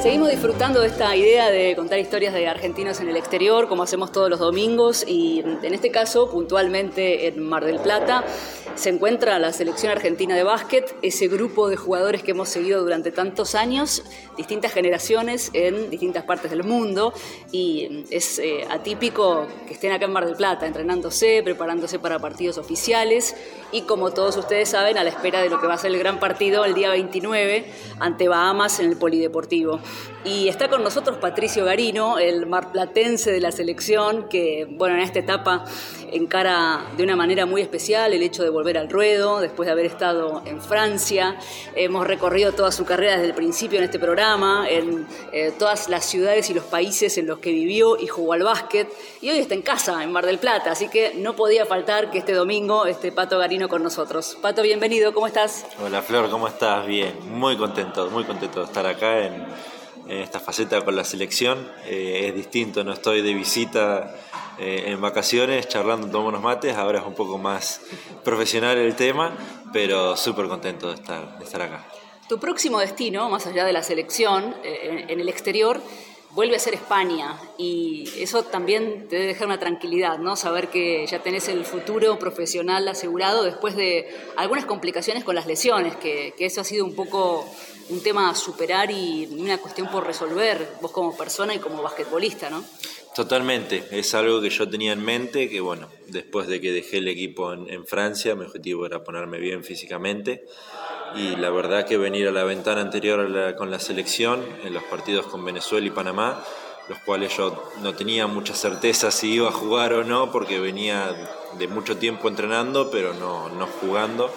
Seguimos disfrutando de esta idea de contar historias de argentinos en el exterior, como hacemos todos los domingos, y en este caso, puntualmente en Mar del Plata, se encuentra la selección argentina de básquet, ese grupo de jugadores que hemos seguido durante tantos años, distintas generaciones en distintas partes del mundo, y es eh, atípico que estén acá en Mar del Plata, entrenándose, preparándose para partidos oficiales, y como todos ustedes saben, a la espera de lo que va a ser el gran partido el día 29 ante Bahamas en el Polideportivo. 没。Y está con nosotros Patricio Garino, el marplatense de la selección, que bueno, en esta etapa encara de una manera muy especial el hecho de volver al ruedo, después de haber estado en Francia. Hemos recorrido toda su carrera desde el principio en este programa, en eh, todas las ciudades y los países en los que vivió y jugó al básquet. Y hoy está en casa, en Mar del Plata, así que no podía faltar que este domingo esté Pato Garino con nosotros. Pato, bienvenido, ¿cómo estás? Hola Flor, ¿cómo estás? Bien, muy contento, muy contento de estar acá en en esta faceta con la selección. Eh, es distinto, no estoy de visita eh, en vacaciones charlando, tomando unos mates, ahora es un poco más profesional el tema, pero súper contento de estar, de estar acá. Tu próximo destino, más allá de la selección, eh, en el exterior, vuelve a ser España y eso también te debe dejar una tranquilidad, ¿no? Saber que ya tenés el futuro profesional asegurado después de algunas complicaciones con las lesiones, que eso ha sido un poco un tema a superar y una cuestión por resolver, vos como persona y como basquetbolista, ¿no? Totalmente, es algo que yo tenía en mente, que bueno, después de que dejé el equipo en, Francia, mi objetivo era ponerme bien físicamente. Y la verdad que venir a la ventana anterior con la selección, en los partidos con Venezuela y Panamá, los cuales yo no tenía mucha certeza si iba a jugar o no, porque venía de mucho tiempo entrenando, pero no, no jugando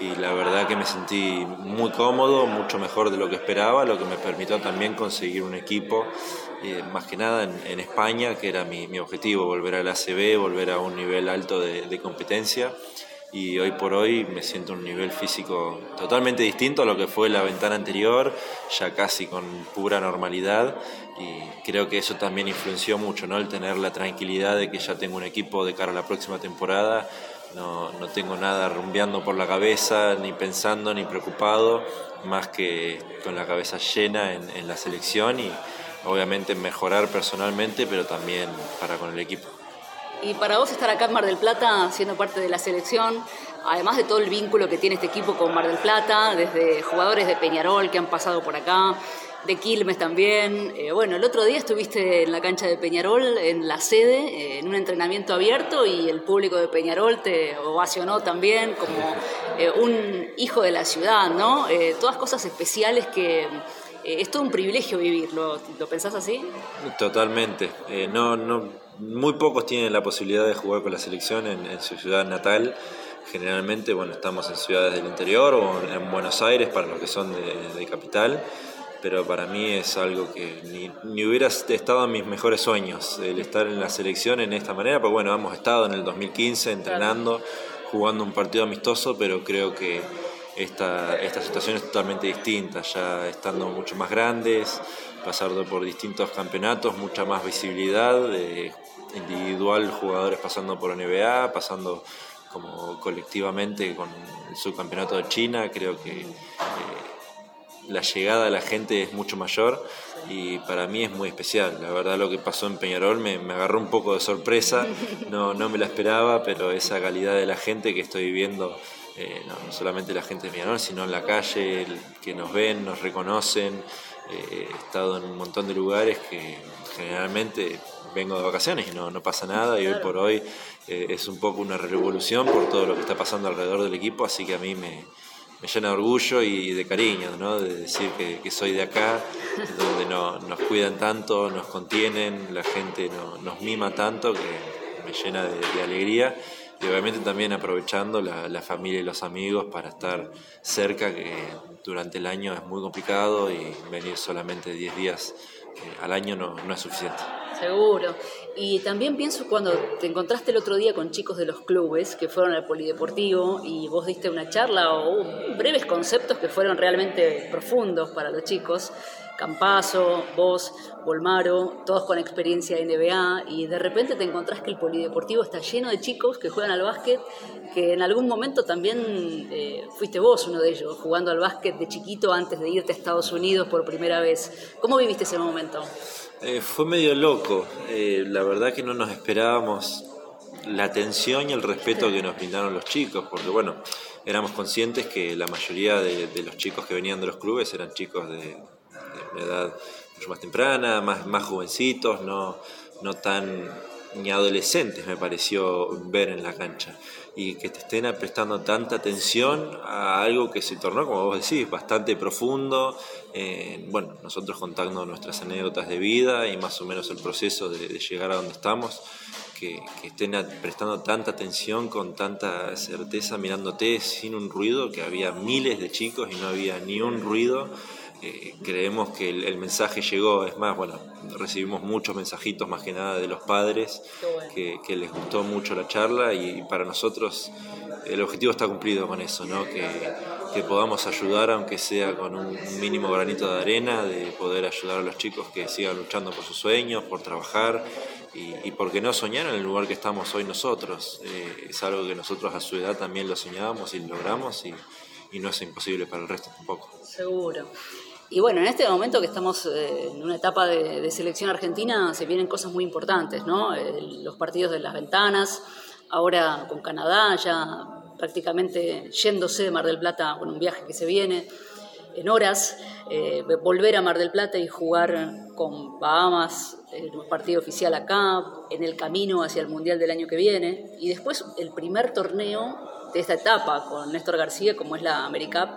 y la verdad que me sentí muy cómodo, mucho mejor de lo que esperaba, lo que me permitió también conseguir un equipo, eh, más que nada en, España, que era mi, mi, objetivo, volver al ACB, volver a un nivel alto de, de, competencia. Y hoy por hoy me siento un nivel físico totalmente distinto a lo que fue la ventana anterior, ya casi con pura normalidad. Y creo que eso también influenció mucho, ¿no? El tener la tranquilidad de que ya tengo un equipo de cara a la próxima temporada no, no tengo nada rumbeando por la cabeza, ni pensando, ni preocupado, más que con la cabeza llena en, en la selección y obviamente mejorar personalmente, pero también para con el equipo. Y para vos estar acá en Mar del Plata, siendo parte de la selección, además de todo el vínculo que tiene este equipo con Mar del Plata, desde jugadores de Peñarol que han pasado por acá, de Quilmes también. Eh, bueno, el otro día estuviste en la cancha de Peñarol, en la sede, eh, en un entrenamiento abierto y el público de Peñarol te ovacionó también como eh, un hijo de la ciudad, ¿no? todas cosas especiales que es todo un privilegio vivirlo. ¿Lo pensás así? Totalmente. no, no, muy pocos tienen la posibilidad de jugar con la selección en, su ciudad natal generalmente bueno estamos en ciudades del interior o en Buenos Aires para los que son de, de capital pero para mí es algo que ni, hubiera estado en mis mejores sueños, el estar en la selección en esta manera, pues bueno, hemos estado en el 2015 entrenando, jugando un partido amistoso, pero creo que esta, esta situación es totalmente distinta, ya estando mucho más grandes, pasando por distintos campeonatos, mucha más visibilidad, de individual, jugadores pasando por NBA, pasando como colectivamente con el subcampeonato de China, creo que... La llegada de la gente es mucho mayor y para mí es muy especial. La verdad lo que pasó en Peñarol me, agarró un poco de sorpresa, no, no me la esperaba, pero esa calidad de la gente que estoy viviendo, eh, no, solamente la gente de Peñarol, sino en la calle, que nos ven, nos reconocen. Eh, he estado en un montón de lugares que generalmente vengo de vacaciones y no, no pasa nada y hoy por hoy eh, es un poco una revolución por todo lo que está pasando alrededor del equipo, así que a mí me, me llena de orgullo y de cariño, ¿no? de decir que, soy de acá, donde no, nos cuidan tanto, nos contienen, la gente no, nos mima tanto que me llena de, alegría y obviamente también aprovechando la, familia y los amigos para estar cerca, que durante el año es muy complicado y venir solamente 10 días eh, al año no es suficiente. Seguro. Y también pienso cuando te encontraste el otro día con chicos de los clubes que fueron al polideportivo y vos diste una charla o breves conceptos que fueron realmente profundos para los chicos. Campazo, vos, Volmaro, todos con experiencia en NBA, y de repente te encontrás que el polideportivo está lleno de chicos que juegan al básquet, que en algún momento también eh, fuiste vos uno de ellos, jugando al básquet de chiquito antes de irte a Estados Unidos por primera vez. ¿Cómo viviste ese momento? Eh, fue medio loco, eh, la verdad que no nos esperábamos la atención y el respeto que nos brindaron los chicos, porque bueno, éramos conscientes que la mayoría de, los chicos que venían de los clubes eran chicos de, una edad mucho más temprana, más, más jovencitos, no, no tan ni adolescentes me pareció ver en la cancha y que te estén prestando tanta atención a algo que se tornó, como vos decís, bastante profundo. Eh, bueno, nosotros contando nuestras anécdotas de vida y más o menos el proceso de, llegar a donde estamos, que, estén prestando tanta atención con tanta certeza mirándote sin un ruido, que había miles de chicos y no había ni un ruido. Eh, creemos que el, mensaje llegó, es más, bueno, recibimos muchos mensajitos más que nada de los padres que, les gustó mucho la charla y, para nosotros el objetivo está cumplido con eso, ¿no? que, podamos ayudar, aunque sea con un, mínimo granito de arena, de poder ayudar a los chicos que sigan luchando por sus sueños, por trabajar y, y porque no soñar en el lugar que estamos hoy nosotros. Eh, es algo que nosotros a su edad también lo soñábamos y logramos y, y no es imposible para el resto tampoco. Seguro. Y bueno, en este momento que estamos eh, en una etapa de, selección argentina, se vienen cosas muy importantes, ¿no? los partidos de las ventanas, ahora con Canadá, ya prácticamente yéndose de Mar del Plata con un viaje que se viene en horas, eh, volver a Mar del Plata y jugar con Bahamas en un partido oficial acá, en el camino hacia el Mundial del año que viene, y después el primer torneo de esta etapa con Néstor García, como es la AmeriCup,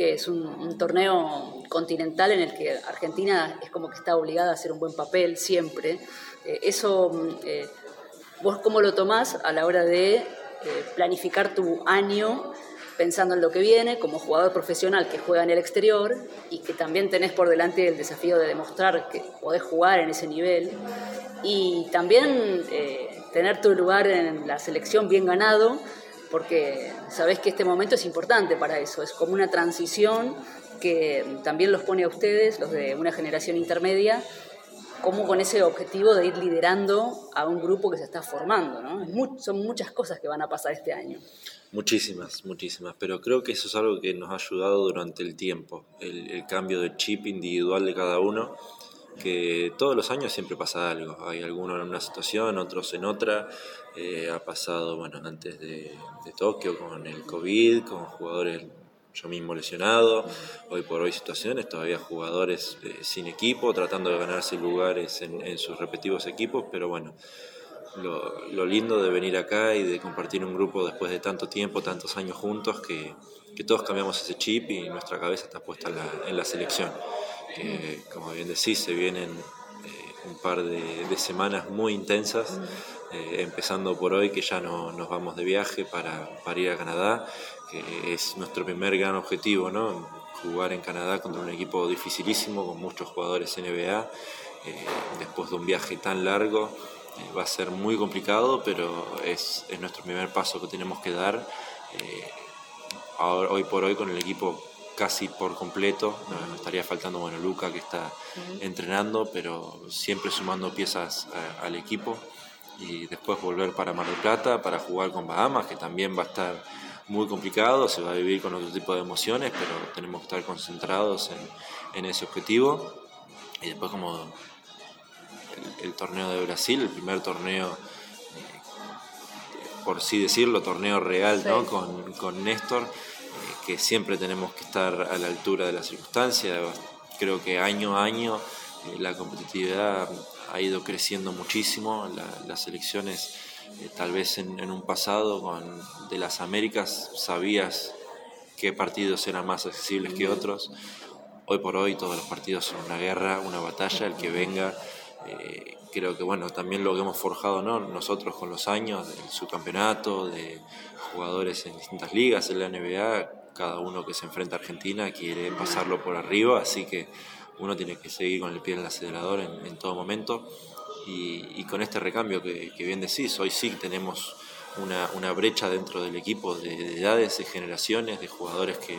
que es un, torneo continental en el que Argentina es como que está obligada a hacer un buen papel siempre. Eh, eso, mm, eh, ¿vos cómo lo tomás a la hora de eh, planificar tu año pensando en lo que viene como jugador profesional que juega en el exterior y que también tenés por delante el desafío de demostrar que podés jugar en ese nivel y también tener tu lugar en la selección bien ganado porque sabés que este momento es importante para eso, es como una transición que también los pone a ustedes, los de una generación intermedia, como con ese objetivo de ir liderando a un grupo que se está formando. ¿no? son muchas cosas que van a pasar este año. Muchísimas, muchísimas, pero creo que eso es algo que nos ha ayudado durante el tiempo, el cambio de chip individual de cada uno que todos los años siempre pasa algo. Hay algunos en una situación, otros en otra. Eh, ha pasado, bueno, antes de, Tokio con el COVID, con jugadores yo mismo lesionado. Hoy por hoy situaciones, todavía jugadores eh, sin equipo, tratando de ganarse lugares en, sus respectivos equipos, pero bueno. Lo, lindo de venir acá y de compartir un grupo después de tanto tiempo, tantos años juntos, que, todos cambiamos ese chip y nuestra cabeza está puesta en la, en la selección que como bien decís, se vienen eh, un par de, semanas muy intensas, eh, empezando por hoy que ya no, nos vamos de viaje para, ir a Canadá, que es nuestro primer gran objetivo, ¿no? jugar en Canadá contra un equipo dificilísimo con muchos jugadores NBA, eh, después de un viaje tan largo. va a ser muy complicado, pero es, es, nuestro primer paso que tenemos que dar. hoy por hoy con el equipo casi por completo. Nos estaría faltando bueno, Luca que está entrenando, pero siempre sumando piezas eh, al equipo. Y después volver para Mar del Plata para jugar con Bahamas, que también va a estar muy complicado, se va a vivir con otro tipo de emociones, pero tenemos que estar concentrados en, ese objetivo. Y después como el, torneo de Brasil, el primer torneo, eh, por sí decirlo, torneo real ¿no? con, con Néstor que siempre tenemos que estar a la altura de las circunstancias. Creo que año a año eh, la competitividad ha ido creciendo muchísimo. las elecciones, eh, tal vez en, un pasado con, de las Américas, sabías qué partidos eran más accesibles que otros. Hoy por hoy todos los partidos son una guerra, una batalla, el que venga. Eh, creo que bueno, también lo que hemos forjado ¿no? nosotros con los años del subcampeonato, de jugadores en distintas ligas, en la NBA, cada uno que se enfrenta a Argentina quiere pasarlo por arriba, así que uno tiene que seguir con el pie en el acelerador en, todo momento. Y, con este recambio que, bien decís, hoy sí tenemos una, brecha dentro del equipo de, edades, de generaciones, de jugadores que,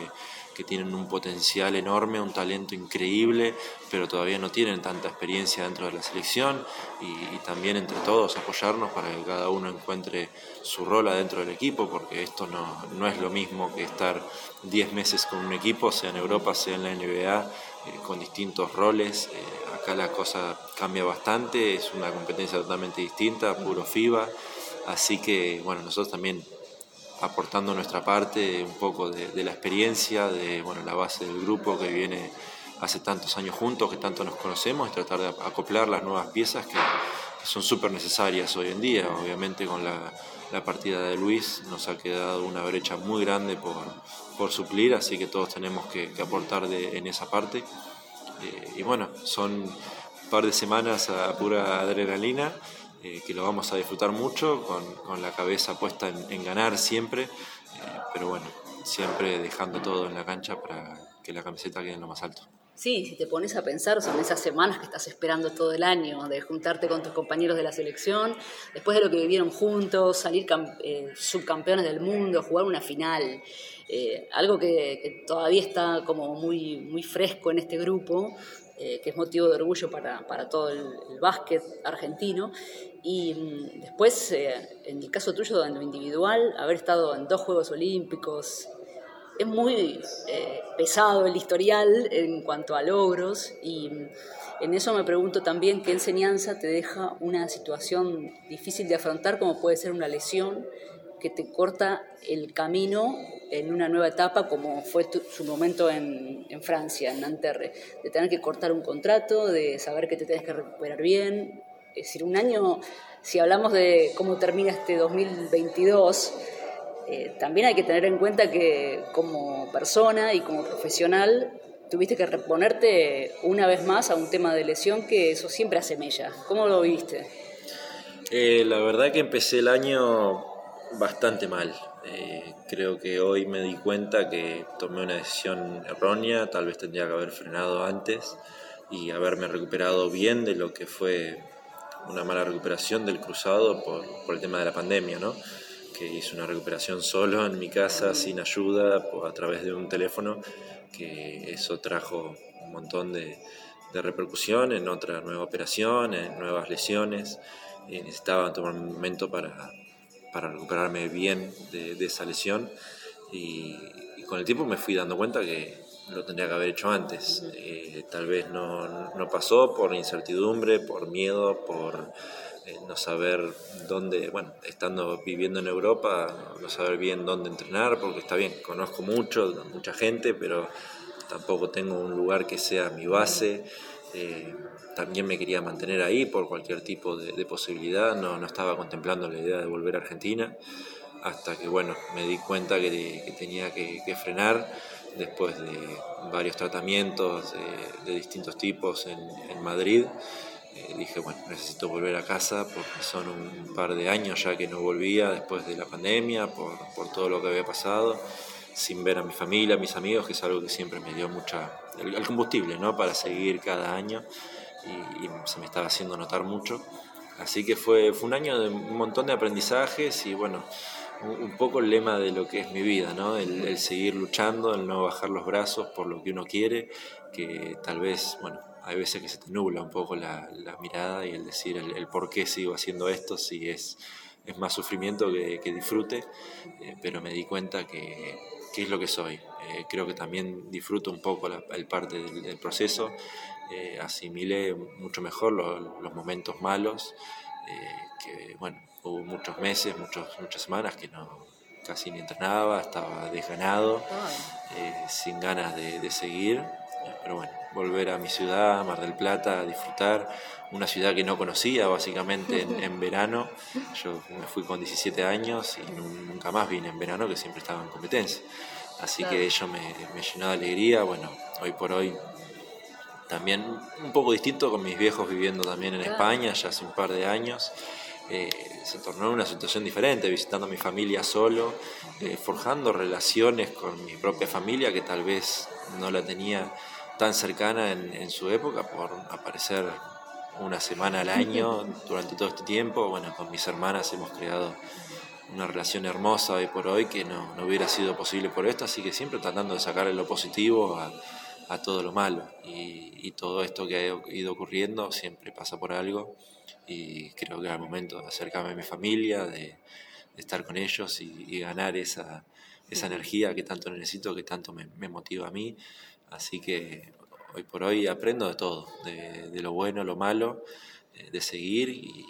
que tienen un potencial enorme, un talento increíble, pero todavía no tienen tanta experiencia dentro de la selección y, también entre todos apoyarnos para que cada uno encuentre su rol adentro del equipo, porque esto no, no es lo mismo que estar 10 meses con un equipo, sea en Europa, sea en la NBA, eh, con distintos roles. Eh, acá la cosa cambia bastante, es una competencia totalmente distinta, puro FIBA. Así que, bueno, nosotros también aportando nuestra parte, un poco de, la experiencia, de bueno, la base del grupo que viene hace tantos años juntos, que tanto nos conocemos, y tratar de acoplar las nuevas piezas que, son súper necesarias hoy en día. Obviamente con la, partida de Luis nos ha quedado una brecha muy grande por, por suplir, así que todos tenemos que, aportar de, en esa parte. Eh, y bueno, son un par de semanas a pura adrenalina eh, que lo vamos a disfrutar mucho, con, la cabeza puesta en, ganar siempre, eh, pero bueno, siempre dejando todo en la cancha para que la camiseta quede en lo más alto. Sí, si te pones a pensar, son esas semanas que estás esperando todo el año, de juntarte con tus compañeros de la selección, después de lo que vivieron juntos, salir eh, subcampeones del mundo, jugar una final, algo que, todavía está como muy, muy fresco en este grupo, que es motivo de orgullo para, para todo el, el, básquet argentino. Y mm, después, eh, en el caso tuyo, en lo individual, haber estado en dos Juegos Olímpicos, es muy eh, pesado el historial en cuanto a logros y mm, en eso me pregunto también qué enseñanza te deja una situación difícil de afrontar como puede ser una lesión que te corta el camino en una nueva etapa como fue su momento en, Francia, en Nanterre, de tener que cortar un contrato, de saber que te tienes que recuperar bien, es decir, un año, si hablamos de cómo termina este 2022, eh, también hay que tener en cuenta que como persona y como profesional tuviste que reponerte una vez más a un tema de lesión que eso siempre hace mella. ¿Cómo lo viste? Eh, la verdad que empecé el año bastante mal. Eh, creo que hoy me di cuenta que tomé una decisión errónea, tal vez tendría que haber frenado antes y haberme recuperado bien de lo que fue una mala recuperación del cruzado por, por el tema de la pandemia, ¿no? que hice una recuperación solo en mi casa, sin ayuda, a través de un teléfono, que eso trajo un montón de, de repercusión en otra nueva operación, en nuevas lesiones, y necesitaba tomar un momento para, para recuperarme bien de, esa lesión, y, y, con el tiempo me fui dando cuenta que lo tendría que haber hecho antes. Eh, tal vez no, no, pasó por incertidumbre, por miedo, por eh, no saber dónde, bueno, estando viviendo en Europa, no saber bien dónde entrenar, porque está bien, conozco mucho, mucha gente, pero tampoco tengo un lugar que sea mi base. Eh, también me quería mantener ahí por cualquier tipo de, posibilidad, no, no, estaba contemplando la idea de volver a Argentina, hasta que bueno, me di cuenta que, que tenía que, que frenar después de varios tratamientos de, distintos tipos en, Madrid, eh, dije, bueno, necesito volver a casa porque son un par de años ya que no volvía después de la pandemia, por, todo lo que había pasado, sin ver a mi familia, a mis amigos, que es algo que siempre me dio mucha, el, combustible, ¿no? Para seguir cada año y, y, se me estaba haciendo notar mucho. Así que fue, fue un año de un montón de aprendizajes y bueno, un poco el lema de lo que es mi vida, ¿no? El, seguir luchando, el no bajar los brazos por lo que uno quiere, que tal vez, bueno, hay veces que se te nubla un poco la, mirada y el decir el, por qué sigo haciendo esto, si es, es más sufrimiento que, disfrute, eh, pero me di cuenta que, es lo que soy. Eh, creo que también disfruto un poco la, el parte del, proceso, eh, asimilé mucho mejor los momentos malos, que bueno, hubo muchos meses, muchos, muchas semanas que no casi ni entrenaba, estaba desganado, eh, sin ganas de, seguir. Pero bueno, volver a mi ciudad, Mar del Plata, a disfrutar, una ciudad que no conocía básicamente en, verano. Yo me fui con 17 años y nunca más vine en verano, que siempre estaba en competencia. Así que ello me, me llenó de alegría. Bueno, hoy por hoy también un poco distinto con mis viejos viviendo también en España ya hace un par de años. Eh, se tornó una situación diferente, visitando a mi familia solo, eh, forjando relaciones con mi propia familia que tal vez no la tenía tan cercana en, su época por aparecer una semana al año durante todo este tiempo. Bueno, con mis hermanas hemos creado una relación hermosa hoy por hoy que no, no, hubiera sido posible por esto, así que siempre tratando de sacarle lo positivo a, a todo lo malo. Y, y, todo esto que ha ido ocurriendo siempre pasa por algo y creo que era el momento de acercarme a mi familia, de, de estar con ellos y, y, ganar esa, esa energía que tanto necesito, que tanto me, me motiva a mí. Así que hoy por hoy aprendo de todo, de, lo bueno, lo malo, eh, de seguir y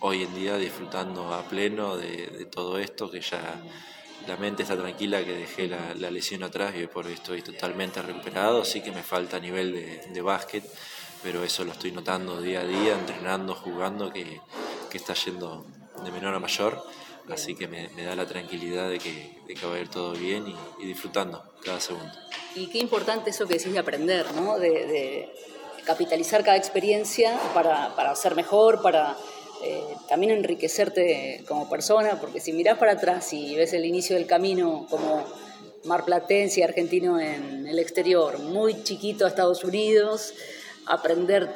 hoy en día disfrutando a pleno de, todo esto, que ya la mente está tranquila, que dejé la, lesión atrás y por hoy estoy totalmente recuperado, sí que me falta nivel de, de básquet, pero eso lo estoy notando día a día, entrenando, jugando, que, está yendo de menor a mayor. Así que me, da la tranquilidad de que, va a ir todo bien y, disfrutando cada segundo. Y qué importante eso que decís de aprender, ¿no? De, capitalizar cada experiencia para, para ser mejor, para eh, también enriquecerte como persona, porque si mirás para atrás y ves el inicio del camino como marplatense y argentino en el exterior, muy chiquito a Estados Unidos, aprender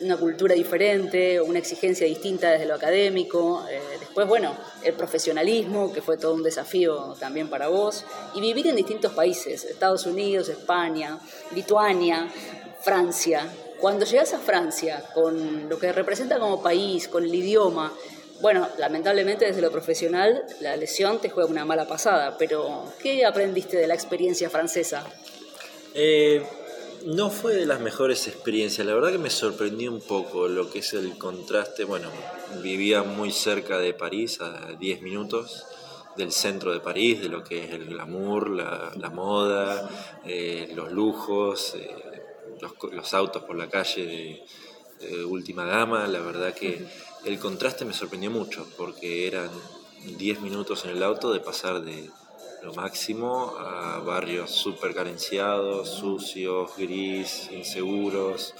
una cultura diferente, una exigencia distinta desde lo académico, eh, después, bueno, el profesionalismo, que fue todo un desafío también para vos, y vivir en distintos países, Estados Unidos, España, Lituania, Francia, cuando llegas a Francia, con lo que representa como país, con el idioma, bueno, lamentablemente desde lo profesional la lesión te juega una mala pasada, pero ¿qué aprendiste de la experiencia francesa? Eh, no fue de las mejores experiencias, la verdad que me sorprendió un poco lo que es el contraste, bueno, vivía muy cerca de París, a 10 minutos del centro de París, de lo que es el glamour, la, moda, eh, los lujos, eh, los, los, autos por la calle de, de, última gama, la verdad que el contraste me sorprendió mucho, porque eran 10 minutos en el auto de pasar de lo máximo a barrios súper carenciados, sucios, gris, inseguros.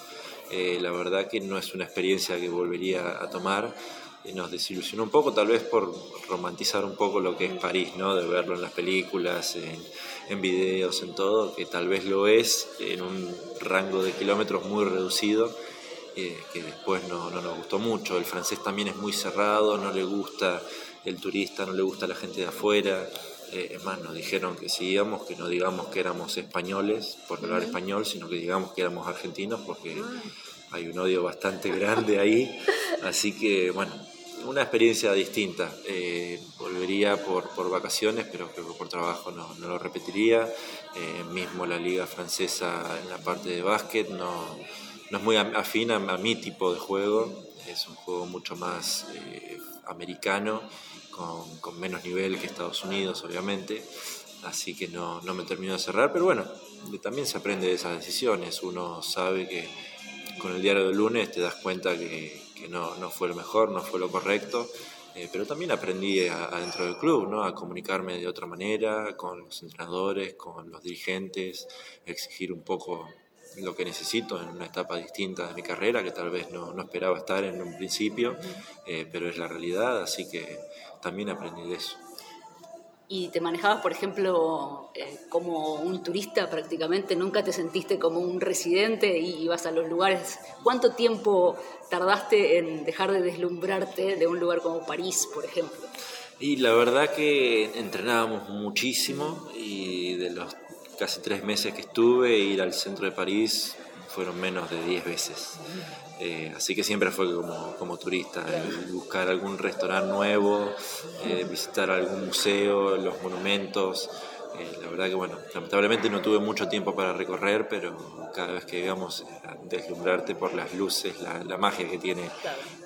Eh, la verdad que no es una experiencia que volvería a tomar. Eh, nos desilusionó un poco, tal vez por romantizar un poco lo que es París, ¿no? de verlo en las películas, en, en videos, en todo, que tal vez lo es en un rango de kilómetros muy reducido. Eh, que después no, no, nos gustó mucho. El francés también es muy cerrado, no le gusta el turista, no le gusta la gente de afuera. Eh, es más, nos dijeron que si íbamos, que no digamos que éramos españoles por hablar uh -huh. español, sino que digamos que éramos argentinos porque hay un odio bastante grande ahí. Así que, bueno, una experiencia distinta. Eh, volvería por, por, vacaciones, pero creo que por trabajo no, no lo repetiría. Eh, mismo la liga francesa en la parte de básquet no, no es muy afín a, a, mi tipo de juego. Es un juego mucho más eh, americano, con, con, menos nivel que Estados Unidos, obviamente. Así que no, no me termino de cerrar, pero bueno, también se aprende de esas decisiones. Uno sabe que con el diario del lunes te das cuenta que, que no, no, fue lo mejor, no fue lo correcto, eh, pero también aprendí adentro del club ¿no? a comunicarme de otra manera con los entrenadores, con los dirigentes, exigir un poco lo que necesito en una etapa distinta de mi carrera, que tal vez no, no esperaba estar en un principio, eh, pero es la realidad, así que también aprendí de eso y te manejabas, por ejemplo, eh, como un turista prácticamente, nunca te sentiste como un residente y ibas a los lugares. ¿Cuánto tiempo tardaste en dejar de deslumbrarte de un lugar como París, por ejemplo? Y la verdad que entrenábamos muchísimo y de los casi tres meses que estuve, ir al centro de París fueron menos de diez veces. Eh, así que siempre fue como, como turista, buscar algún restaurante nuevo, eh, visitar algún museo, los monumentos. Eh, la verdad que, bueno, lamentablemente no tuve mucho tiempo para recorrer, pero cada vez que íbamos, deslumbrarte por las luces, la, la magia que tiene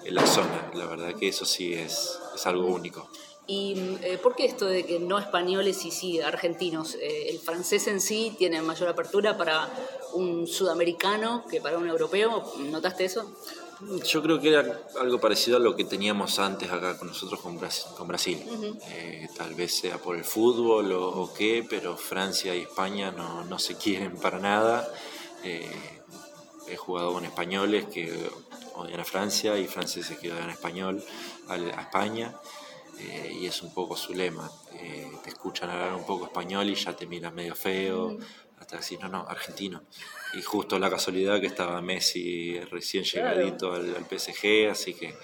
en la zona. La verdad que eso sí es, es algo único. ¿Y eh, por qué esto de que no españoles y sí argentinos? Eh, ¿El francés en sí tiene mayor apertura para un sudamericano que para un europeo? ¿Notaste eso? Yo creo que era algo parecido a lo que teníamos antes acá con nosotros con Brasil. Con Brasil. Uh -huh. eh, tal vez sea por el fútbol o, o, qué, pero Francia y España no, no se quieren para nada. Eh, he jugado con españoles que odian a Francia y franceses que odian a español, a, a España. Eh, y es un poco su lema. Eh, te escuchan hablar un poco español y ya te miran medio feo. Hasta decir, no, no, argentino. Y justo la casualidad que estaba Messi recién llegadito claro. al, al, PSG, así que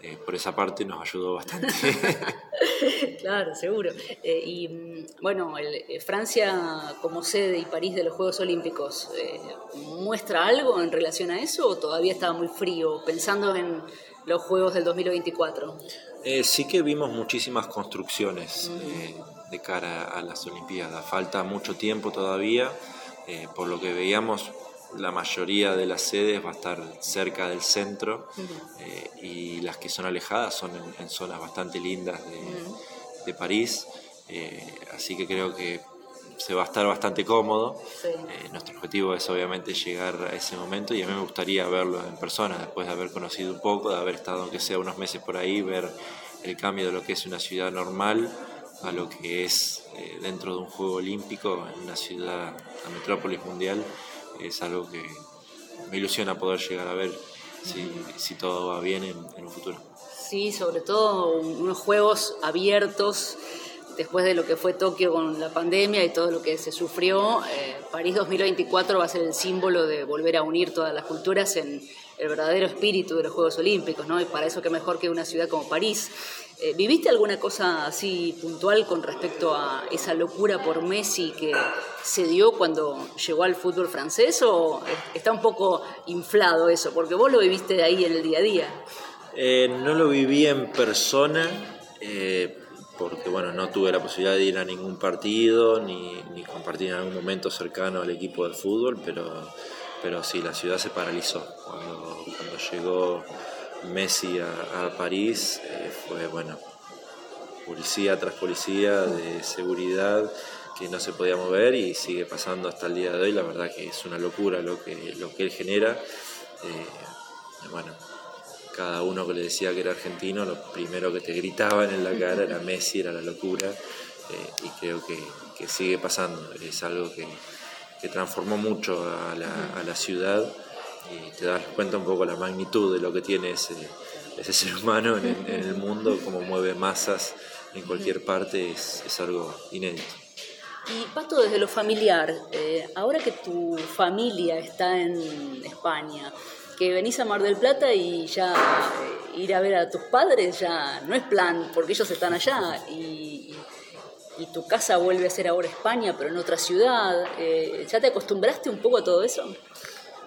eh, por esa parte nos ayudó bastante. claro, seguro. Eh, y mm, bueno, eh, Francia como sede y París de los Juegos Olímpicos, eh, ¿muestra algo en relación a eso o todavía estaba muy frío pensando en los Juegos del 2024? sí que vimos muchísimas construcciones de cara a las Olimpiadas. Falta mucho tiempo todavía, por lo que veíamos la mayoría de las sedes va a estar cerca del centro eh, y las que son alejadas son en, zonas bastante lindas de, París, eh, así que creo que se va a estar bastante cómodo. Eh, nuestro objetivo es obviamente llegar a ese momento y a mí me gustaría verlo en persona, después de haber conocido un poco, de haber estado aunque sea unos meses por ahí, ver el cambio de lo que es una ciudad normal a lo que es dentro de un juego olímpico en una ciudad, la metrópolis mundial es algo que me ilusiona poder llegar a ver si, todo va bien en, un futuro. Sí, sobre todo unos juegos abiertos después de lo que fue Tokio con la pandemia y todo lo que se sufrió, eh, París 2024 va a ser el símbolo de volver a unir todas las culturas en el verdadero espíritu de los Juegos Olímpicos, ¿no? Y para eso qué mejor que una ciudad como París. Eh, ¿Viviste alguna cosa así puntual con respecto a esa locura por Messi que se dio cuando llegó al fútbol francés o está un poco inflado eso? Porque vos lo viviste ahí en el día a día. Eh, no lo viví en persona, eh, porque bueno, no tuve la posibilidad de ir a ningún partido ni, compartir en algún momento cercano al equipo del fútbol, pero, pero sí, la ciudad se paralizó cuando, cuando llegó Messi a, París eh, fue, bueno, policía tras policía de seguridad que no se podía mover y sigue pasando hasta el día de hoy. La verdad que es una locura lo que, lo que él genera. Eh, bueno, cada uno que le decía que era argentino, lo primero que te gritaban en la cara era Messi, era la locura. Eh, y creo que, sigue pasando. Es algo que, transformó mucho a la ciudad y te das cuenta un poco la magnitud de lo que tiene ese, ese ser humano en, el mundo, cómo mueve masas en cualquier parte, es, es algo inédito. Y Pato, desde lo familiar, eh, ahora que tu familia está en España, que venís a Mar del Plata y ya eh, ir a ver a tus padres ya no es plan, porque ellos están allá y, y tu casa vuelve a ser ahora España, pero en otra ciudad. Eh, ¿Ya te acostumbraste un poco a todo eso?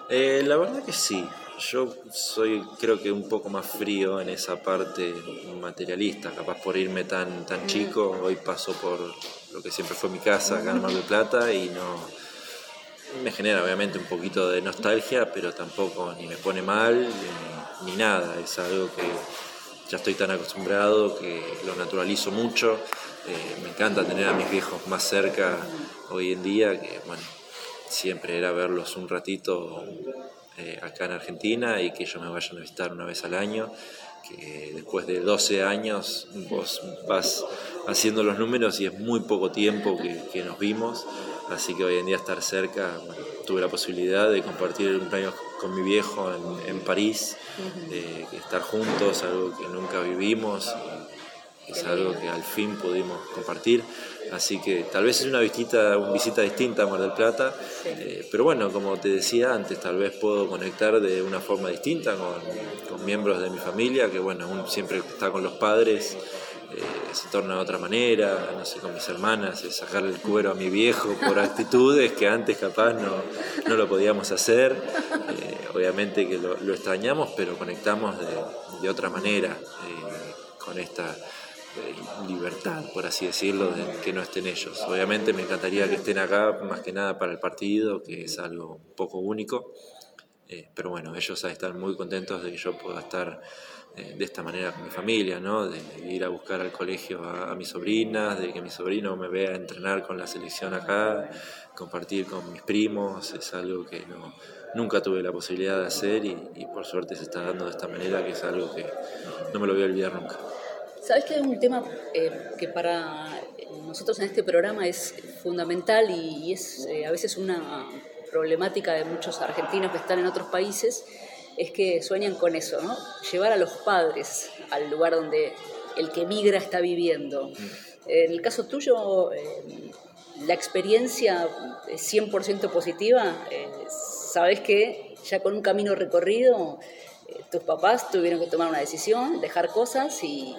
Eh, la verdad que sí. Yo soy creo que un poco más frío en esa parte materialista, capaz por irme tan, tan chico, hoy paso por lo que siempre fue mi casa acá en Mar del Plata y no me genera obviamente un poquito de nostalgia, pero tampoco ni me pone mal ni, nada, es algo que ya estoy tan acostumbrado que lo naturalizo mucho, eh, me encanta tener a mis viejos más cerca hoy en día, que bueno, siempre era verlos un ratito eh, acá en Argentina y que ellos me vayan a visitar una vez al año, que después de 12 años vos vas haciendo los números y es muy poco tiempo que, nos vimos, así que hoy en día estar cerca, tuve la posibilidad de compartir el cumpleaños con mi viejo en, París, de estar juntos, algo que nunca vivimos, es algo que al fin pudimos compartir. Así que tal vez es una visita, una visita distinta a Mar del Plata, eh, pero bueno, como te decía antes, tal vez puedo conectar de una forma distinta con, miembros de mi familia, que bueno, uno siempre está con los padres, eh, se torna de otra manera, no sé, con mis hermanas, sacarle el cuero a mi viejo por actitudes que antes capaz no, no lo podíamos hacer. Eh, obviamente que lo, extrañamos, pero conectamos de, de otra manera con esta libertad, por así decirlo, de que no estén ellos. Obviamente me encantaría que estén acá, más que nada para el partido, que es algo poco único, eh, pero bueno, ellos están muy contentos de que yo pueda estar eh, de esta manera con mi familia, ¿no? de, ir a buscar al colegio a, mis sobrinas, de que mi sobrino me vea entrenar con la selección acá, compartir con mis primos, es algo que no, nunca tuve la posibilidad de hacer y, y por suerte se está dando de esta manera, que es algo que no me lo voy a olvidar nunca. Sabes que hay un tema eh, que para nosotros en este programa es fundamental y, es eh, a veces una problemática de muchos argentinos que están en otros países, es que sueñan con eso, ¿no? Llevar a los padres al lugar donde el que migra está viviendo. En el caso tuyo, eh, la experiencia es 100% positiva. Sabes que ya con un camino recorrido, tus papás tuvieron que tomar una decisión, dejar cosas y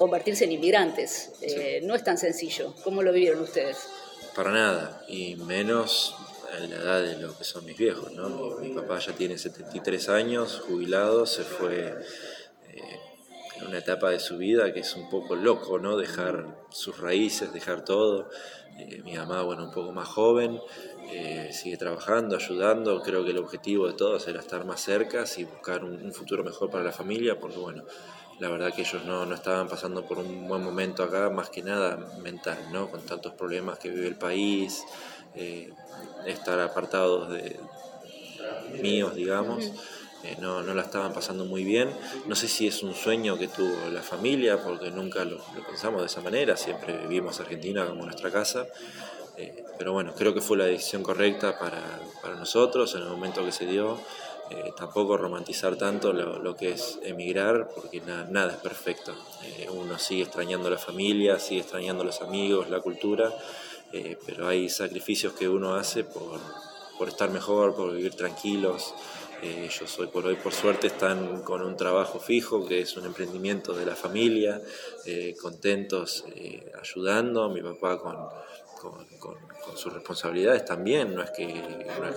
convertirse en inmigrantes. Eh, no es tan sencillo. ¿Cómo lo vivieron ustedes? Para nada, y menos a la edad de lo que son mis viejos. ¿no? Mi, papá ya tiene 73 años, jubilado, se fue eh, en una etapa de su vida que es un poco loco, ¿no? dejar sus raíces, dejar todo. Eh, mi mamá, bueno, un poco más joven, eh, sigue trabajando, ayudando. Creo que el objetivo de todos era estar más cerca y buscar un, futuro mejor para la familia, porque bueno, la verdad que ellos no, no, estaban pasando por un buen momento acá, más que nada mental, ¿no? Con tantos problemas que vive el país, eh, estar apartados de míos, digamos. Eh, no, no, la estaban pasando muy bien. No sé si es un sueño que tuvo la familia, porque nunca lo, pensamos de esa manera, siempre vivimos Argentina como nuestra casa. Eh, pero bueno, creo que fue la decisión correcta para, para nosotros en el momento que se dio. Eh, tampoco romantizar tanto lo, que es emigrar, porque nada es perfecto. uno sigue extrañando la familia, sigue extrañando los amigos, la cultura, pero hay sacrificios que uno hace por, por estar mejor, por vivir tranquilos. Eh, ellos hoy por hoy, por suerte, están con un trabajo fijo, que es un emprendimiento de la familia, eh, contentos eh, ayudando, mi papá con, sus responsabilidades también, no es, que,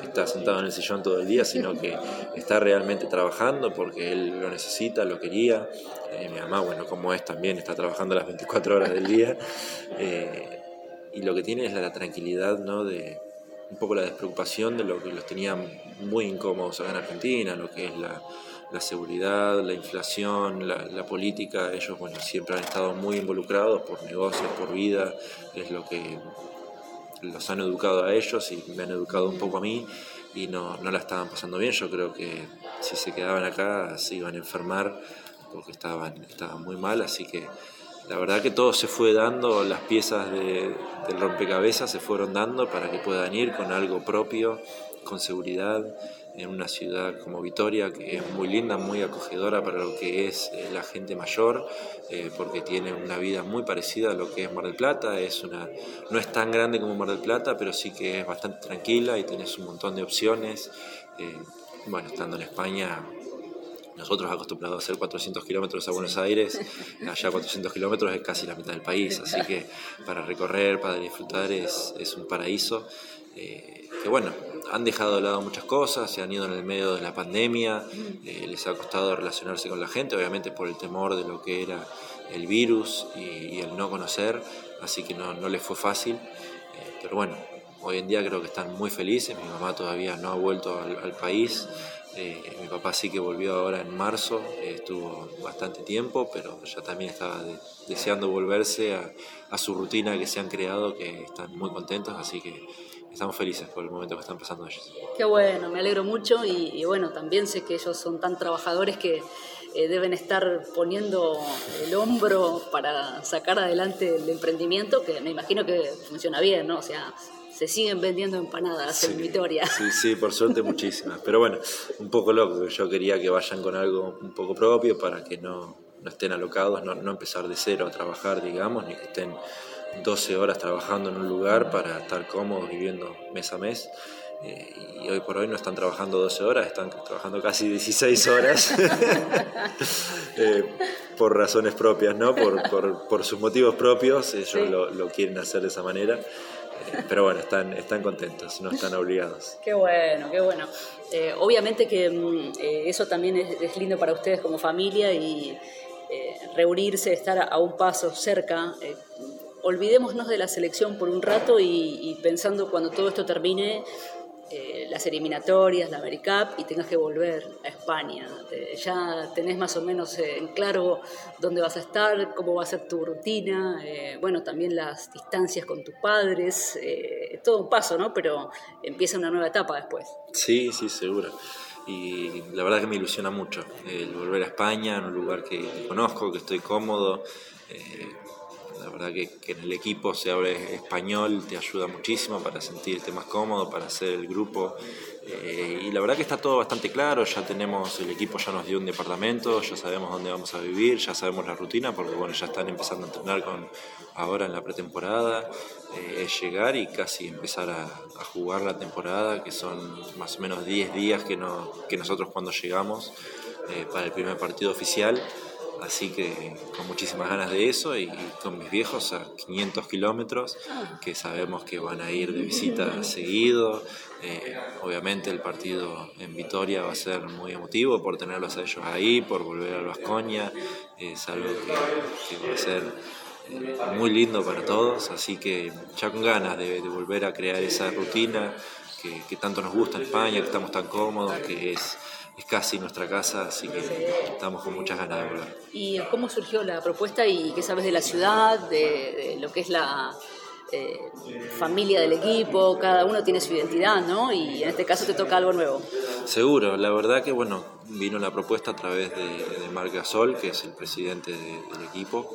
está sentado en el sillón todo el día, sino que está realmente trabajando porque él lo necesita, lo quería. mi mamá, bueno, como es también, está trabajando las 24 horas del día. y lo que tiene es la, tranquilidad ¿no? de, un poco la despreocupación de lo que los tenía muy incómodos acá en Argentina, lo que es la, seguridad, la inflación, la, política. Ellos bueno, siempre han estado muy involucrados por negocios, por vida, es lo que los han educado a ellos y me han educado un poco a mí y no, no la estaban pasando bien. Yo creo que si se quedaban acá se iban a enfermar porque estaban, estaban muy mal, así que la verdad que todo se fue dando, las piezas de, del rompecabezas se fueron dando para que puedan ir con algo propio, con seguridad, en una ciudad como Vitoria, que es muy linda, muy acogedora para lo que es eh, la gente mayor, eh, porque tiene una vida muy parecida a lo que es Mar del Plata. Es una, no es tan grande como Mar del Plata, pero sí que es bastante tranquila y tenés un montón de opciones. Eh, bueno, estando en España nosotros acostumbrados a hacer 400 kilómetros a Buenos Aires, allá 400 kilómetros es casi la mitad del país, así que para recorrer, para disfrutar es, es un paraíso. Eh, que bueno, han dejado de lado muchas cosas, se han ido en el medio de la pandemia, eh, les ha costado relacionarse con la gente, obviamente por el temor de lo que era el virus y, el no conocer, así que no, no les fue fácil, eh, pero bueno, hoy en día creo que están muy felices, mi mamá todavía no ha vuelto al, al país, eh, mi papá sí que volvió ahora en marzo, eh, estuvo bastante tiempo, pero ya también estaba deseando volverse a, su rutina que se han creado, que están muy contentos, así que estamos felices por el momento que están pasando ellos. Qué bueno, me alegro mucho y, bueno, también sé que ellos son tan trabajadores que eh, deben estar poniendo el hombro para sacar adelante el emprendimiento, que me imagino que funciona bien, ¿no? O sea, se siguen vendiendo empanadas en Vitoria. Sí, sí, por suerte muchísimas. Pero bueno, un poco loco, yo quería que vayan con algo un poco propio para que no, no estén alocados, no, no, empezar de cero a trabajar, digamos, ni que estén 12 horas trabajando en un lugar para estar cómodos viviendo mes a mes. Eh, y hoy por hoy no están trabajando 12 horas, están trabajando casi 16 horas eh, por razones propias, ¿no? por, por, por sus motivos propios, ellos lo, lo, quieren hacer de esa manera pero bueno, están, están contentos, no están obligados. Qué bueno, qué bueno. Eh, obviamente que mm, eh, eso también es, lindo para ustedes como familia y eh, reunirse, estar a, un paso cerca. Olvidémonos de la selección por un rato y pensando cuando todo esto termine, eh, las eliminatorias, la AmeriCup y tengas que volver a España. ya tenés más o menos eh, en claro dónde vas a estar, cómo va a ser tu rutina, eh, bueno, también las distancias con tus padres, todo un paso, ¿no? Pero empieza una nueva etapa después. Sí, sí, seguro. Y la verdad que me ilusiona mucho el volver a España, en un lugar que conozco, que estoy cómodo la verdad que, en el equipo se abre español, te ayuda muchísimo para sentirte más cómodo, para hacer el grupo. Eh, y la verdad que está todo bastante claro, ya tenemos, el equipo ya nos dio un departamento, ya sabemos dónde vamos a vivir, ya sabemos la rutina, porque bueno, ya están empezando a entrenar con, ahora en la pretemporada. Eh, es llegar y casi empezar a, jugar la temporada, que son más o menos 10 días que, no, que nosotros cuando llegamos eh, para el primer partido oficial. Así que con muchísimas ganas de eso y, con mis viejos a 500 kilómetros, que sabemos que van a ir de visita seguido. Eh, obviamente el partido en Vitoria va a ser muy emotivo por tenerlos a ellos ahí, por volver al Vascoña, es algo que, que va a ser eh, muy lindo para todos, así que ya con ganas de, volver a crear esa rutina que, tanto nos gusta en España, que estamos tan cómodos, que es, es casi nuestra casa, así que estamos con muchas ganas de volver. ¿Y cómo surgió la propuesta y qué sabes de la ciudad, de, lo que es la eh, familia del equipo? Cada uno tiene su identidad, ¿no? Y en este caso te toca algo nuevo. Seguro, la verdad que bueno, vino la propuesta a través de, de Marc Gasol, que es el presidente del equipo,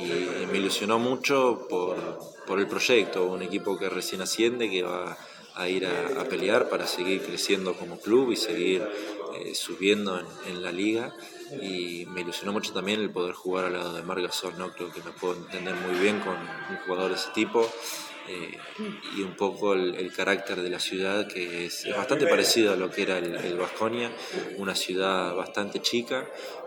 y me ilusionó mucho por, por, el proyecto, un equipo que recién asciende, que va a ir a, pelear para seguir creciendo como club y seguir eh, subiendo en, la liga. Y me ilusionó mucho también el poder jugar al lado de Marc Gasol, ¿no? creo que me puedo entender muy bien con un jugador de ese tipo. Eh, y un poco el, carácter de la ciudad que es, bastante parecido a lo que era el Vasconia, una ciudad bastante chica,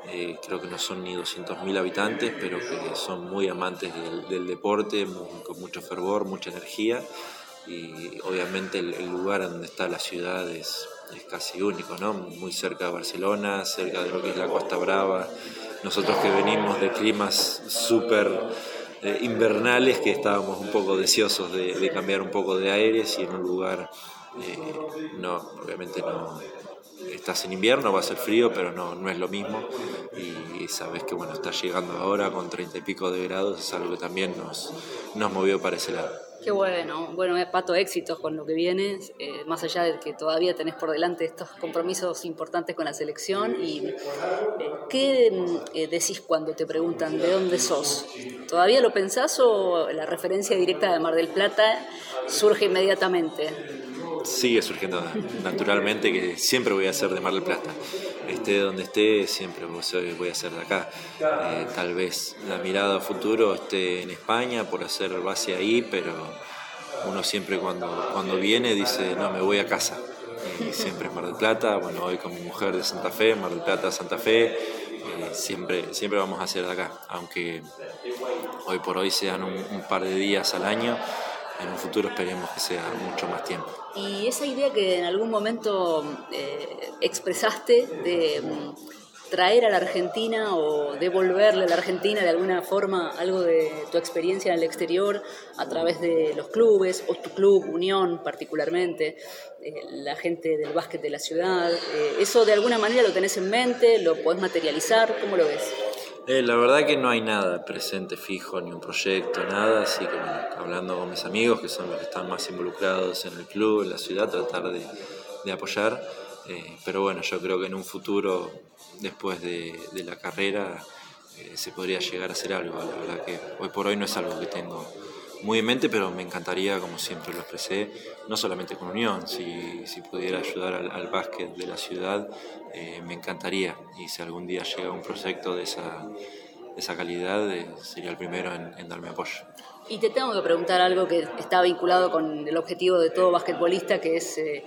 eh, creo que no son ni 200.000 habitantes, pero que son muy amantes del, deporte, con mucho fervor, mucha energía y obviamente el, lugar donde está la ciudad es, es casi único, ¿no? muy cerca de Barcelona, cerca de lo que es la Costa Brava. Nosotros que venimos de climas súper eh, invernales que estábamos un poco deseosos de, cambiar un poco de aires y en un lugar, eh, no, obviamente no, estás en invierno, va a ser frío, pero no, no es lo mismo. Y, sabes que bueno, está llegando ahora con treinta y pico de grados, es algo que también nos, nos movió para ese lado. Qué bueno, bueno, Pato, éxitos con lo que viene, eh, más allá de que todavía tenés por delante estos compromisos importantes con la selección. ¿Y eh, qué eh, decís cuando te preguntan de dónde sos? ¿Todavía lo pensás o la referencia directa de Mar del Plata surge inmediatamente? Sigue surgiendo naturalmente que siempre voy a ser de Mar del Plata. Esté donde esté, siempre voy a ser de acá. tal vez la mirada a futuro esté en España por hacer base ahí, pero uno siempre cuando, cuando viene dice, no, me voy a casa. Siempre es Mar del Plata, bueno, hoy con mi mujer de Santa Fe, Mar del Plata, Santa Fe, eh, siempre, siempre vamos a ser de acá, aunque hoy por hoy sean un, par de días al año, en un futuro esperemos que sea mucho más tiempo. Y esa idea que en algún momento eh, expresaste de traer a la Argentina o devolverle a la Argentina de alguna forma algo de tu experiencia en el exterior a través de los clubes o tu club, Unión particularmente, eh, la gente del básquet de la ciudad. Eh, ¿Eso de alguna manera lo tenés en mente? ¿Lo podés materializar? ¿Cómo lo ves? Eh, la verdad que no hay nada presente fijo, ni un proyecto, nada, así que hablando con mis amigos, que son los que están más involucrados en el club, en la ciudad, tratar de, de apoyar. pero bueno, yo creo que en un futuro después de, la carrera eh, se podría llegar a hacer algo. La verdad que hoy por hoy no es algo que tengo muy en mente, pero me encantaría, como siempre lo expresé, no solamente con Unión, si, si pudiera ayudar al, básquet de la ciudad, eh, me encantaría. Y si algún día llega un proyecto de esa, esa calidad, eh, sería el primero en darme apoyo. Y te tengo que preguntar algo que está vinculado con el objetivo de todo basquetbolista, que es eh,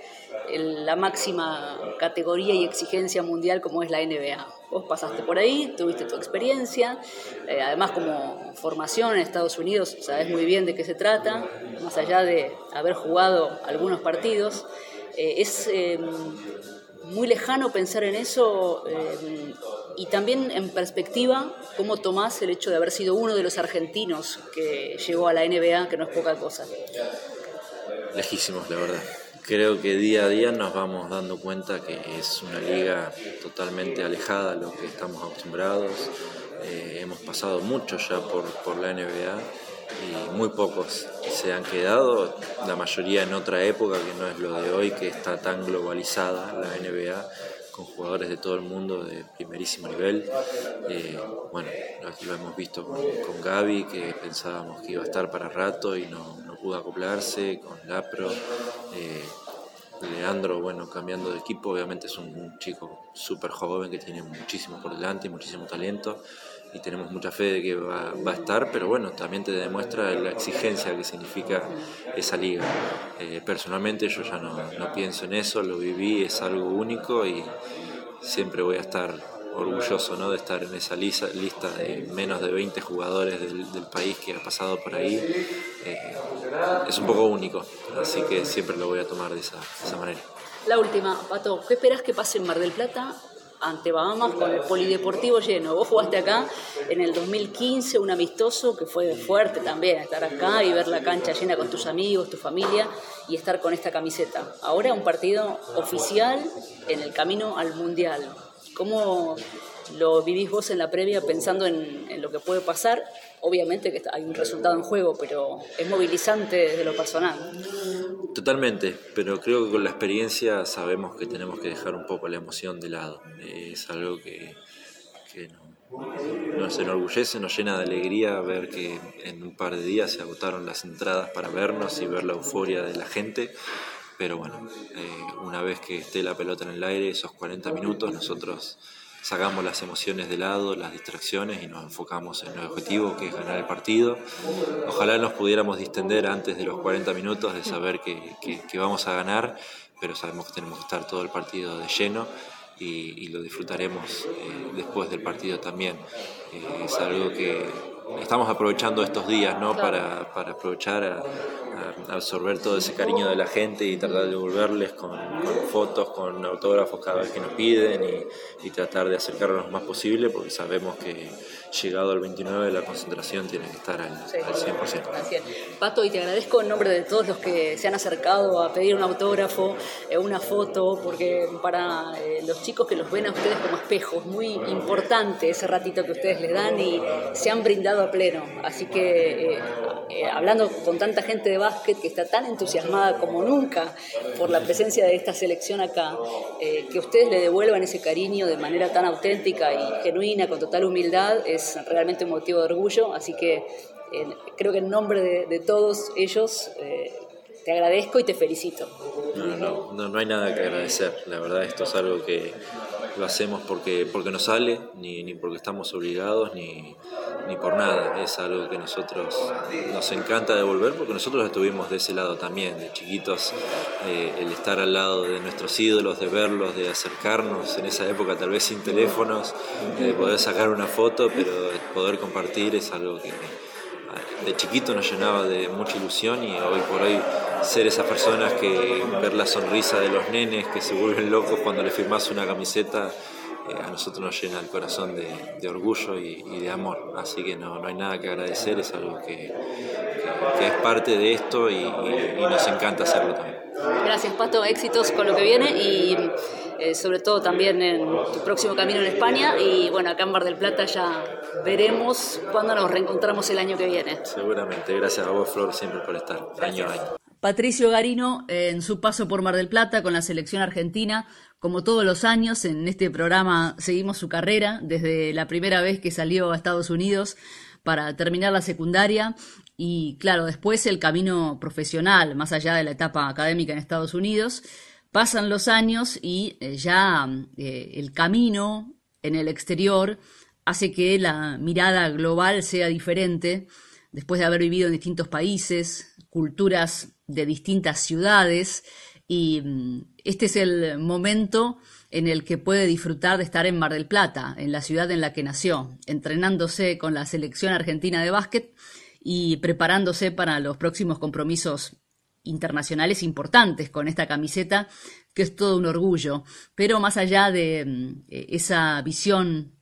la máxima categoría y exigencia mundial como es la NBA. Vos pasaste por ahí, tuviste tu experiencia, eh, además como formación en Estados Unidos, sabes muy bien de qué se trata, más allá de haber jugado algunos partidos. Eh, es muy lejano pensar en eso y también en perspectiva, ¿cómo tomás el hecho de haber sido uno de los argentinos que llegó a la NBA, que no es poca cosa? Lejísimos, la verdad. Creo que día a día nos vamos dando cuenta que es una liga totalmente alejada de lo que estamos acostumbrados. Eh, hemos pasado mucho ya por, por la NBA y muy pocos se han quedado, la mayoría en otra época que no es lo de hoy, que está tan globalizada la NBA con jugadores de todo el mundo de primerísimo nivel. Eh, bueno, lo, hemos visto con, con, Gaby, que pensábamos que iba a estar para rato y no, no pudo acoplarse, con Lapro. Eh, Leandro, bueno, cambiando de equipo, obviamente es un, chico súper joven que tiene muchísimo por delante, muchísimo talento y tenemos mucha fe de que va, va, a estar, pero bueno, también te demuestra la exigencia que significa esa liga. Eh, personalmente yo ya no, no, pienso en eso, lo viví, es algo único y siempre voy a estar orgulloso ¿no? de estar en esa lista, lista de menos de 20 jugadores del, país que ha pasado por ahí. Eh, es un poco único, así que siempre lo voy a tomar de esa, de esa manera. La última, Pato, ¿qué esperas que pase en Mar del Plata ante Bahamas con el polideportivo lleno. Vos jugaste acá en el 2015, un amistoso que fue fuerte también, estar acá y ver la cancha llena con tus amigos, tu familia y estar con esta camiseta. Ahora un partido oficial en el camino al Mundial. ¿Cómo lo vivís vos en la previa pensando en, en lo que puede pasar obviamente que hay un resultado en juego, pero es movilizante desde lo personal. Totalmente, pero creo que con la experiencia sabemos que tenemos que dejar un poco la emoción de lado. Es algo que, nos enorgullece, nos llena de alegría ver que en un par de días se agotaron las entradas para vernos y ver la euforia de la gente. Pero bueno, eh, una vez que esté la pelota en el aire, esos 40 minutos, nosotros sacamos las emociones de lado, las distracciones y nos enfocamos en el objetivo que es ganar el partido. Ojalá nos pudiéramos distender antes de los 40 minutos de saber que, que, vamos a ganar, pero sabemos que tenemos que estar todo el partido de lleno y, lo disfrutaremos eh, después del partido también. Eh, es algo que estamos aprovechando estos días ¿no? para, para aprovechar a, absorber todo ese cariño de la gente y tratar de devolverles con, fotos, con autógrafos cada vez que nos piden y, y tratar de acercarnos lo más posible porque sabemos que llegado al 29 la concentración tiene que estar al, 100%. Pato, y te agradezco en nombre de todos los que se han acercado a pedir un autógrafo, eh, una foto, porque para eh, los chicos que los ven a ustedes como espejos, muy importante ese ratito que ustedes les dan y se han brindado a pleno. Así que eh, hablando con tanta gente de básquet que está tan entusiasmada como nunca por la presencia de esta selección acá, que ustedes le devuelvan ese cariño de manera tan auténtica y genuina, con total humildad, realmente un motivo de orgullo, así que eh, creo que en nombre de, todos ellos eh, te agradezco y te felicito. No, no, no, hay nada que agradecer, la verdad esto es algo que lo hacemos porque, porque nos sale, ni, ni porque estamos obligados, ni, ni, por nada, es algo que nosotros nos encanta devolver porque nosotros estuvimos de ese lado también, de chiquitos, eh, el estar al lado de nuestros ídolos, de verlos, de acercarnos, en esa época tal vez sin teléfonos, de poder sacar una foto, pero poder compartir es algo que de chiquito nos llenaba de mucha ilusión y hoy por hoy ser esas personas que ver la sonrisa de los nenes que se vuelven locos cuando le firmas una camiseta, eh, a nosotros nos llena el corazón de, orgullo y, de amor. Así que no, no, hay nada que agradecer, es algo que, es parte de esto y, nos encanta hacerlo también. Gracias Pato, éxitos con lo que viene y eh, sobre todo también en tu próximo camino en España y bueno, acá en Mar del Plata ya veremos cuándo nos reencontramos el año que viene. Seguramente, gracias a vos Flor siempre por estar año a año. Patricio Garino, en su paso por Mar del Plata con la selección argentina, como todos los años, en este programa seguimos su carrera desde la primera vez que salió a Estados Unidos para terminar la secundaria y claro, después el camino profesional, más allá de la etapa académica en Estados Unidos. Pasan los años y eh, ya eh, el camino en el exterior hace que la mirada global sea diferente. Después de haber vivido en distintos países, culturas de distintas ciudades y mm, este es el momento en el que puede disfrutar de estar en Mar del Plata, en la ciudad en la que nació, entrenándose con la selección argentina de básquet y preparándose para los próximos compromisos internacionales importantes con esta camiseta, que es todo un orgullo. Pero más allá de mm, esa visión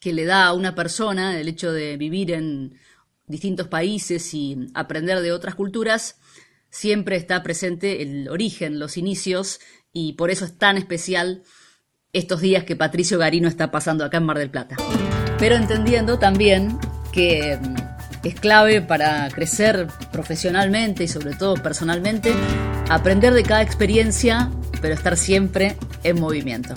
que le da a una persona el hecho de vivir en distintos países y aprender de otras culturas, siempre está presente el origen, los inicios, y por eso es tan especial estos días que Patricio Garino está pasando acá en Mar del Plata. Pero entendiendo también que mm, es clave para crecer profesionalmente y sobre todo personalmente, aprender de cada experiencia, pero estar siempre en movimiento.